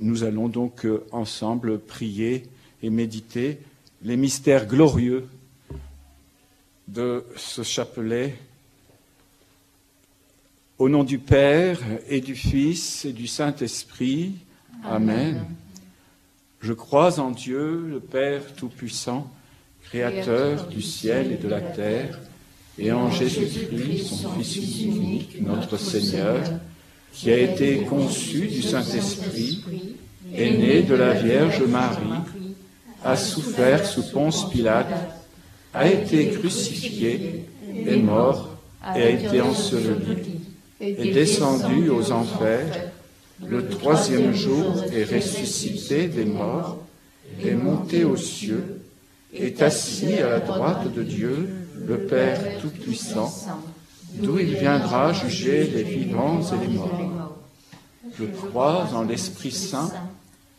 Nous allons donc euh, ensemble prier et méditer les mystères glorieux de ce chapelet. Au nom du Père et du Fils et du Saint-Esprit. Amen. Je crois en Dieu, le Père Tout-Puissant, Créateur du ciel et de la terre, et en Jésus-Christ, son Fils unique, notre Seigneur, qui a été conçu du Saint-Esprit, est né de la Vierge Marie, a souffert sous Ponce Pilate, a été crucifié, est mort et a été enseveli, est descendu aux enfers, le troisième jour est ressuscité des morts, est monté aux cieux, est assis à la droite de Dieu, le Père Tout-Puissant, d'où il viendra juger les vivants et les morts. Je crois en l'Esprit Saint,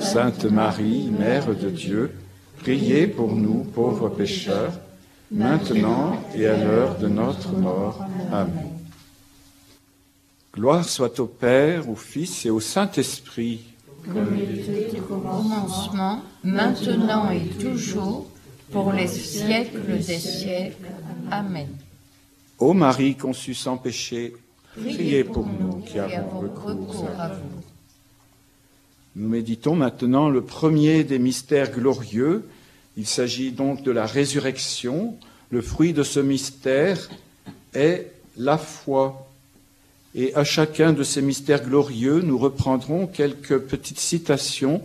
Sainte Marie, Mère de Dieu, priez pour nous pauvres pécheurs, maintenant et à l'heure de notre mort. Amen. Gloire soit au Père, au Fils et au Saint-Esprit. Comme il était au commencement, maintenant et toujours, pour les siècles des siècles. Amen. Ô Marie conçue sans péché, priez pour nous qui avons recours à vous. Nous méditons maintenant le premier des mystères glorieux. Il s'agit donc de la résurrection. Le fruit de ce mystère est la foi. Et à chacun de ces mystères glorieux, nous reprendrons quelques petites citations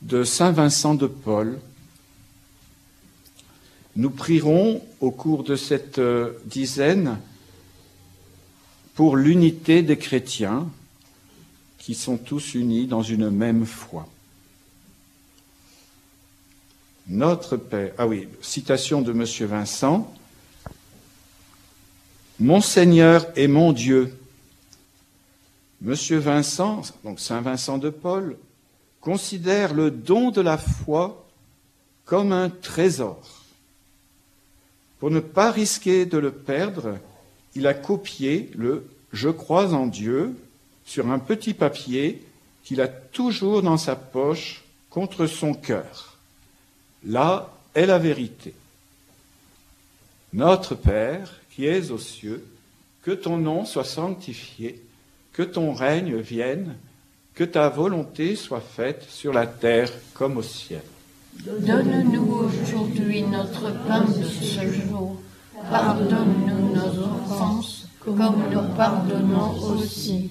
de Saint Vincent de Paul. Nous prierons au cours de cette euh, dizaine pour l'unité des chrétiens qui sont tous unis dans une même foi. Notre Père, ah oui, citation de M. Vincent, Mon Seigneur et mon Dieu. Monsieur Vincent, donc Saint Vincent de Paul, considère le don de la foi comme un trésor. Pour ne pas risquer de le perdre, il a copié le Je crois en Dieu sur un petit papier qu'il a toujours dans sa poche contre son cœur. Là est la vérité. Notre Père, qui es aux cieux, que ton nom soit sanctifié, que ton règne vienne, que ta volonté soit faite sur la terre comme au ciel. Donne-nous aujourd'hui notre pain de ce jour. Pardonne-nous nos offenses, comme nous pardonnons aussi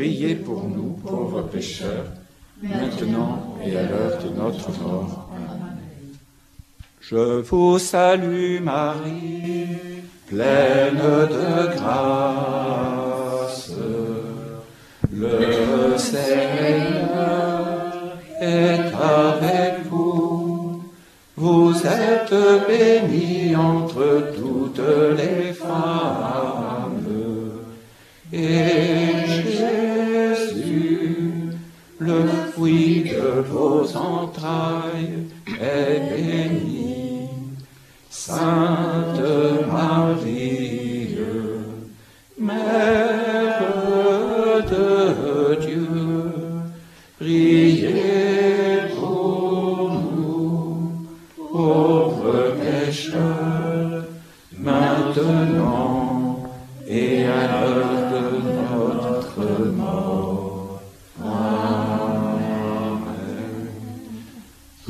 priez pour nous pauvres pécheurs, maintenant et à l'heure de notre mort. Je vous salue Marie, pleine de grâce. Le Seigneur est avec vous. Vous êtes bénie entre toutes les femmes. Et le fruit de vos entrailles, est béni. Sainte Marie, Mère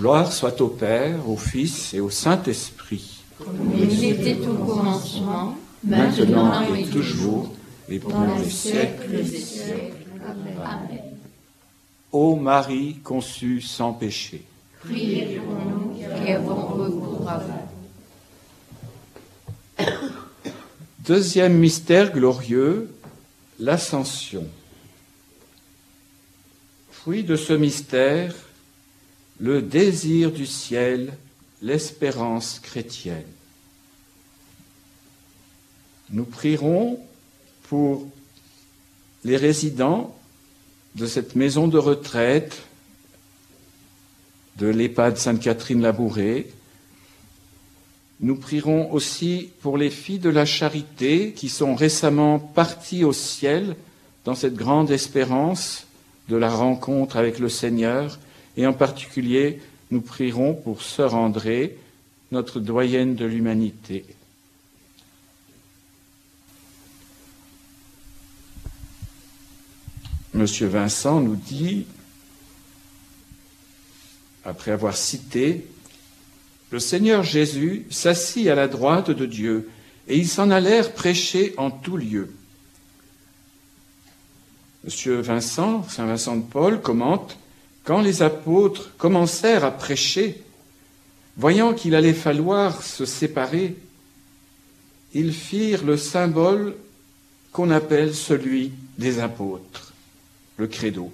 Gloire soit au Père, au Fils et au Saint-Esprit, Comme il était au commencement, maintenant et toujours, et pour dans les les siècles. siècles des siècles. Amen. Ô Marie conçue sans péché. Priez pour nous qui avons recours à vous. Deuxième mystère glorieux, l'ascension. Fruit de ce mystère, le désir du ciel, l'espérance chrétienne. Nous prierons pour les résidents de cette maison de retraite de l'EHPAD Sainte-Catherine-Labourée. Nous prierons aussi pour les filles de la charité qui sont récemment parties au ciel dans cette grande espérance de la rencontre avec le Seigneur. Et en particulier, nous prierons pour Sœur André, notre doyenne de l'humanité. Monsieur Vincent nous dit, après avoir cité, le Seigneur Jésus s'assit à la droite de Dieu et ils s'en allèrent prêcher en tout lieu. Monsieur Vincent, Saint Vincent de Paul, commente Quand les apôtres commencèrent à prêcher, voyant qu'il allait falloir se séparer, ils firent le symbole qu'on appelle celui des apôtres le credo.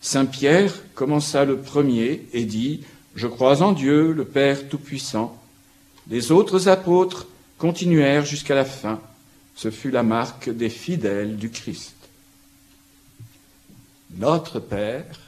Saint Pierre commença le premier et dit Je crois en Dieu, le Père Tout-Puissant. Les autres apôtres continuèrent jusqu'à la fin. Ce fut la marque des fidèles du Christ. Notre Père,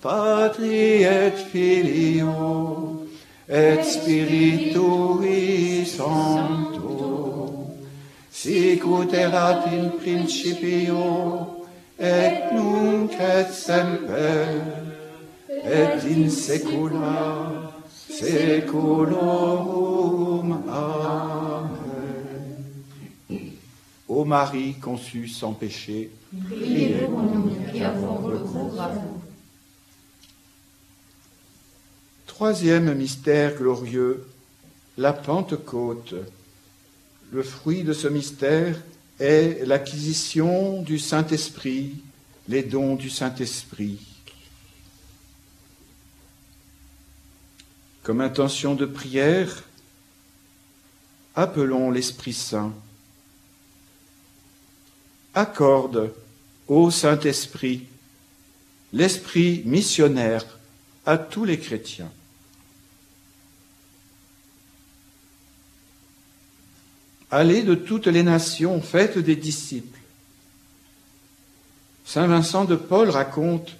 Patri et Filio et Spiritui Sancto, sic ut in principio et nunc et semper et in saecula saeculorum. Amen. Ô Marie conçue sans péché, qui. Troisième mystère glorieux, la Pentecôte. Le fruit de ce mystère est l'acquisition du Saint-Esprit, les dons du Saint-Esprit. Comme intention de prière, appelons l'Esprit Saint. Accorde au Saint-Esprit l'esprit missionnaire à tous les chrétiens. Allez de toutes les nations, faites des disciples. Saint Vincent de Paul raconte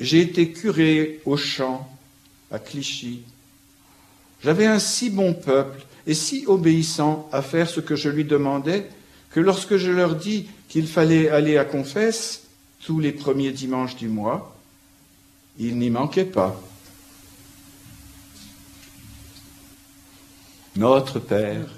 J'ai été curé au champ, à Clichy. J'avais un si bon peuple et si obéissant à faire ce que je lui demandais que lorsque je leur dis qu'il fallait aller à confesse tous les premiers dimanches du mois, ils n'y manquaient pas. Notre Père,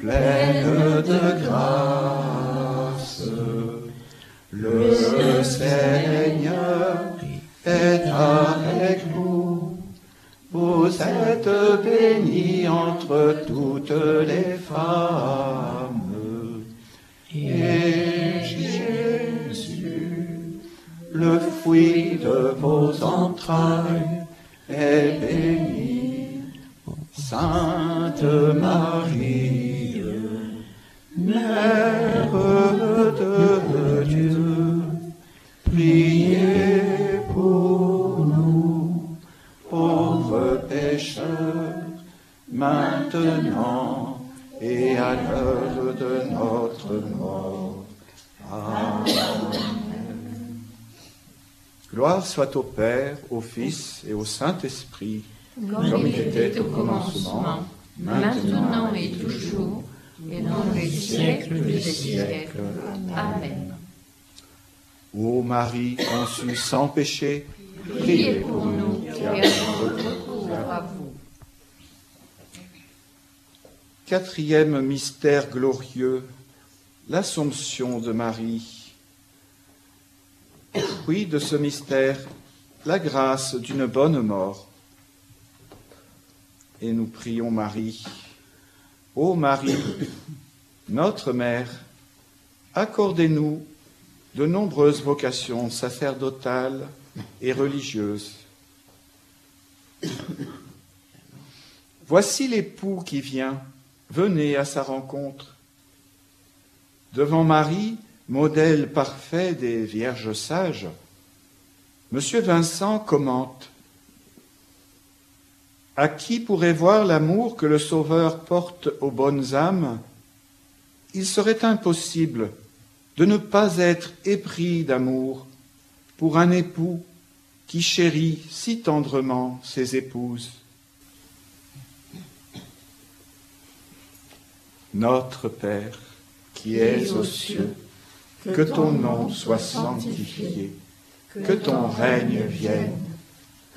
pleine de grâce. Le Seigneur est avec vous. Vous êtes bénie entre toutes les femmes. Et Jésus, le fruit de vos entrailles, est béni. Sainte Marie, Mère de Dieu, priez pour nous, pauvres pécheurs, maintenant et à l'heure de notre mort. Amen. Gloire soit au Père, au Fils et au Saint-Esprit, Comme il était au commencement, maintenant et toujours, et dans les siècles des siècles. Amen. Ô Marie conçue sans péché, Priez pour nous qui avons recours à vous. Quatrième mystère glorieux, l'Assomption de Marie. Oui, de ce mystère, la grâce d'une bonne mort. Et nous prions Marie. Ô Marie, notre Mère, accordez-nous de nombreuses vocations sacerdotales et religieuses. Voici l'époux qui vient, venez à sa rencontre. Devant Marie, modèle parfait des vierges sages, Monsieur Vincent commente À qui pourrait voir l'amour que le Sauveur porte aux bonnes âmes? Il serait impossible de ne pas être épris d'amour pour un époux qui chérit si tendrement ses épouses. Notre Père, qui es aux cieux, que ton nom soit sanctifié, que ton règne vienne,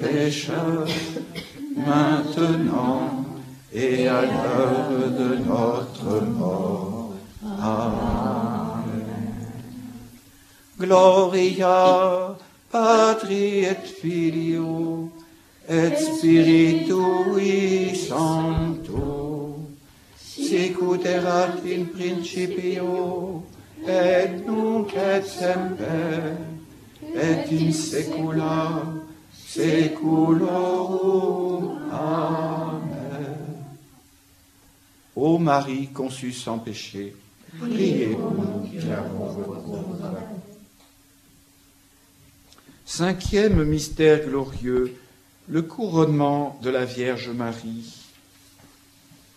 pécheurs, maintenant et à l'heure de notre mort. Amen. Gloria Patri et Filio et Spiritui Sancto, sicut erat in principio, et nunc et semper, et in saecula saeculorum. Amen. Ô Marie conçue sans péché, priez pour nous qui avons. Cinquième mystère glorieux, le couronnement de la Vierge Marie.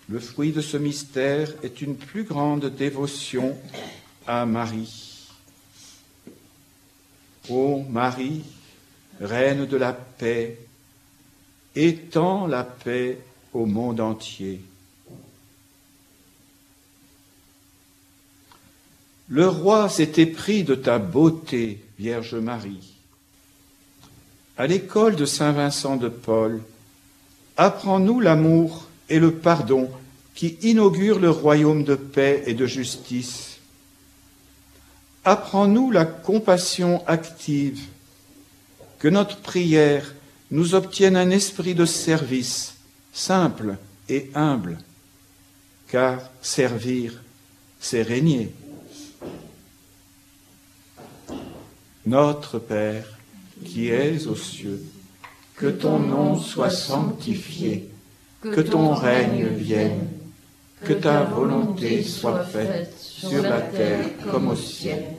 Le fruit de ce mystère est une plus grande dévotion à Marie. Ô Marie, Reine de la paix, étends la paix au monde entier. Le roi s'est épris de ta beauté, Vierge Marie. À l'école de Saint Vincent de Paul, apprends-nous l'amour et le pardon qui inaugurent le royaume de paix et de justice. apprends-nous la compassion active, que notre prière nous obtienne un esprit de service simple et humble, car servir, c'est régner. Notre Père, qui es aux cieux, que ton nom soit sanctifié, que ton règne vienne, que ta volonté soit faite sur la terre comme au ciel.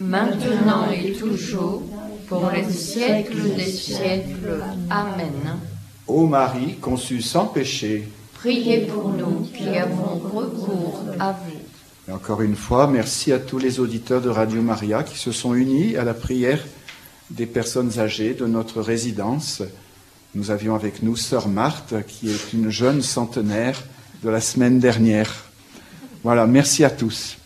maintenant et toujours, pour les siècles des siècles. Amen. ô Marie conçue sans péché. Priez pour nous qui avons recours à vous. Et encore une fois, merci à tous les auditeurs de Radio Maria qui se sont unis à la prière des personnes âgées de notre résidence. Nous avions avec nous Sœur Marthe, qui est une jeune centenaire de la semaine dernière. Voilà, merci à tous.